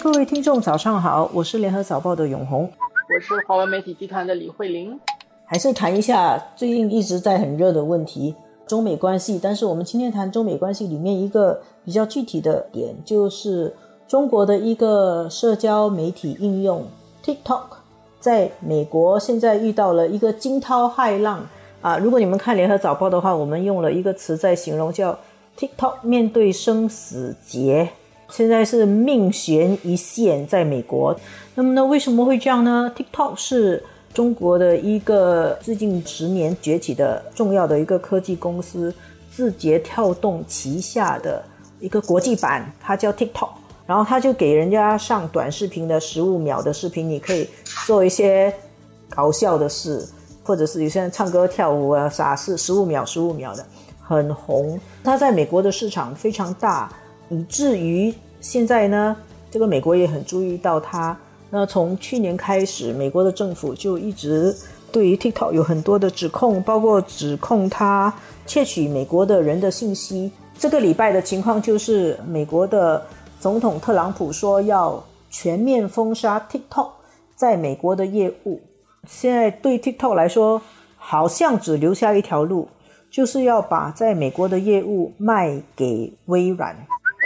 各位听众，早上好，我是联合早报的永红，我是华文媒体集团的李慧玲。还是谈一下最近一直在很热的问题——中美关系。但是我们今天谈中美关系里面一个比较具体的点，就是中国的一个社交媒体应用 TikTok，在美国现在遇到了一个惊涛骇浪啊！如果你们看联合早报的话，我们用了一个词在形容，叫 TikTok 面对生死劫。现在是命悬一线，在美国。那么呢，为什么会这样呢？TikTok 是中国的一个最近十年崛起的重要的一个科技公司，字节跳动旗下的一个国际版，它叫 TikTok。然后它就给人家上短视频的十五秒的视频，你可以做一些搞笑的事，或者是有些人唱歌跳舞啊啥事，十五秒十五秒的很红。它在美国的市场非常大。以至于现在呢，这个美国也很注意到它。那从去年开始，美国的政府就一直对于 TikTok 有很多的指控，包括指控它窃取美国的人的信息。这个礼拜的情况就是，美国的总统特朗普说要全面封杀 TikTok 在美国的业务。现在对 TikTok 来说，好像只留下一条路，就是要把在美国的业务卖给微软。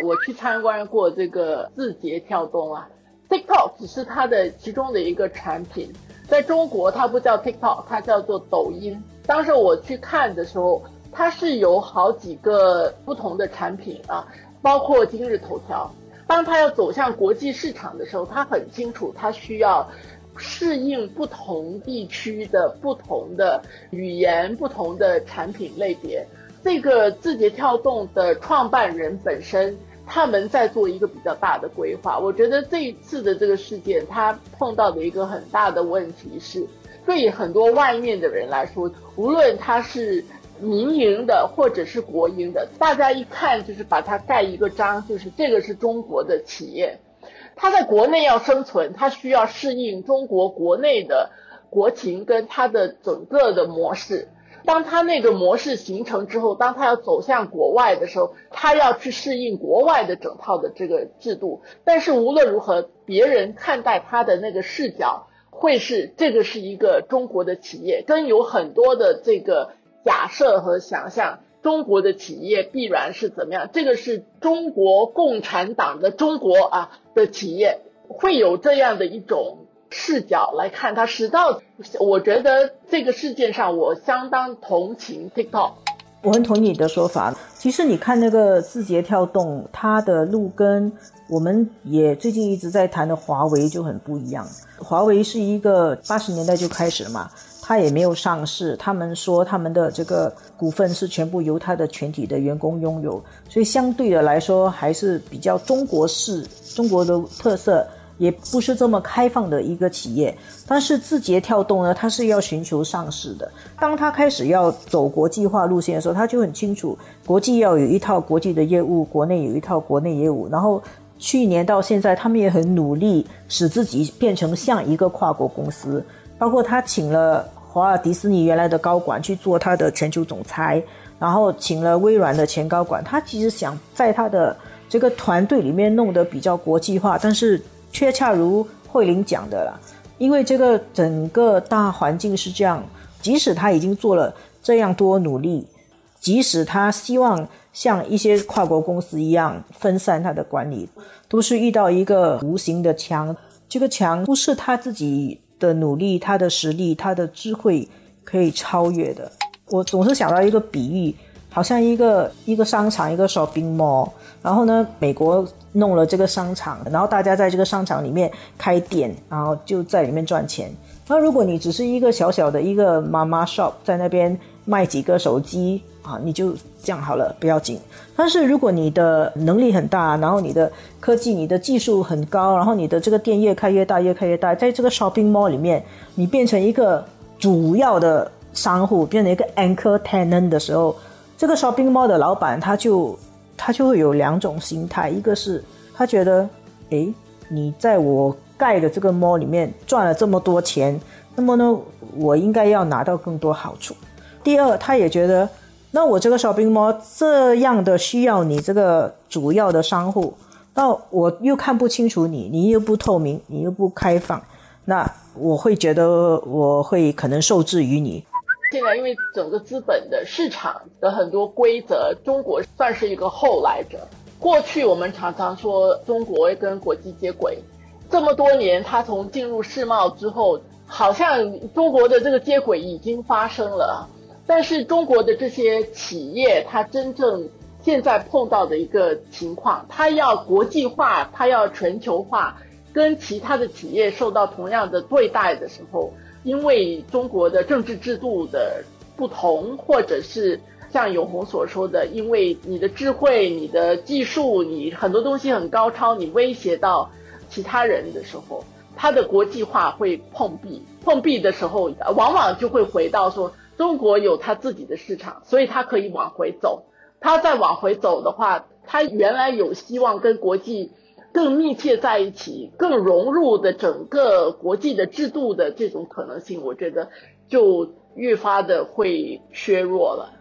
我去参观过这个字节跳动啊，TikTok 只是它的其中的一个产品，在中国它不叫 TikTok，它叫做抖音。当时我去看的时候，它是有好几个不同的产品啊，包括今日头条。当它要走向国际市场的时候，它很清楚，它需要适应不同地区的不同的语言、不同的产品类别。这个字节跳动的创办人本身。他们在做一个比较大的规划。我觉得这一次的这个事件，他碰到的一个很大的问题是，对很多外面的人来说，无论他是民营的或者是国营的，大家一看就是把它盖一个章，就是这个是中国的企业，它在国内要生存，它需要适应中国国内的国情跟它的整个的模式。当他那个模式形成之后，当他要走向国外的时候，他要去适应国外的整套的这个制度。但是无论如何，别人看待他的那个视角会是这个是一个中国的企业，跟有很多的这个假设和想象，中国的企业必然是怎么样？这个是中国共产党的中国啊的企业会有这样的一种。视角来看，它使到我觉得这个事件上，我相当同情 TikTok。我很同意你的说法。其实你看那个字节跳动，它的路跟我们也最近一直在谈的华为就很不一样。华为是一个八十年代就开始了嘛，它也没有上市。他们说他们的这个股份是全部由它的全体的员工拥有，所以相对的来说还是比较中国式、中国的特色。也不是这么开放的一个企业，但是字节跳动呢，它是要寻求上市的。当它开始要走国际化路线的时候，它就很清楚，国际要有一套国际的业务，国内有一套国内业务。然后去年到现在，他们也很努力使自己变成像一个跨国公司。包括他请了华尔迪士尼原来的高管去做他的全球总裁，然后请了微软的前高管。他其实想在他的这个团队里面弄得比较国际化，但是。却恰如慧玲讲的了，因为这个整个大环境是这样，即使他已经做了这样多努力，即使他希望像一些跨国公司一样分散他的管理，都是遇到一个无形的墙。这个墙不是他自己的努力、他的实力、他的智慧可以超越的。我总是想到一个比喻。好像一个一个商场，一个 shopping mall，然后呢，美国弄了这个商场，然后大家在这个商场里面开店，然后就在里面赚钱。那如果你只是一个小小的一个妈妈 shop，在那边卖几个手机啊，你就这样好了，不要紧。但是如果你的能力很大，然后你的科技、你的技术很高，然后你的这个店越开越大，越开越大，在这个 shopping mall 里面，你变成一个主要的商户，变成一个 anchor tenant 的时候。这个 shopping mall 的老板，他就他就会有两种心态，一个是他觉得，哎，你在我盖的这个 mall 里面赚了这么多钱，那么呢，我应该要拿到更多好处。第二，他也觉得，那我这个 shopping mall 这样的需要你这个主要的商户，那我又看不清楚你，你又不透明，你又不开放，那我会觉得我会可能受制于你。现在因为整个资本的市场的很多规则，中国算是一个后来者。过去我们常常说中国跟国际接轨，这么多年，它从进入世贸之后，好像中国的这个接轨已经发生了。但是中国的这些企业，它真正现在碰到的一个情况，它要国际化，它要全球化，跟其他的企业受到同样的对待的时候，因为中国的政治制度的不同，或者是像永红所说的，因为你的智慧、你的技术、你很多东西很高超，你威胁到其他人的时候，它的国际化会碰壁。碰壁的时候，往往就会回到说。中国有它自己的市场，所以它可以往回走。它再往回走的话，它原来有希望跟国际更密切在一起更融入的整个国际的制度的这种可能性我觉得就越发的会削弱了。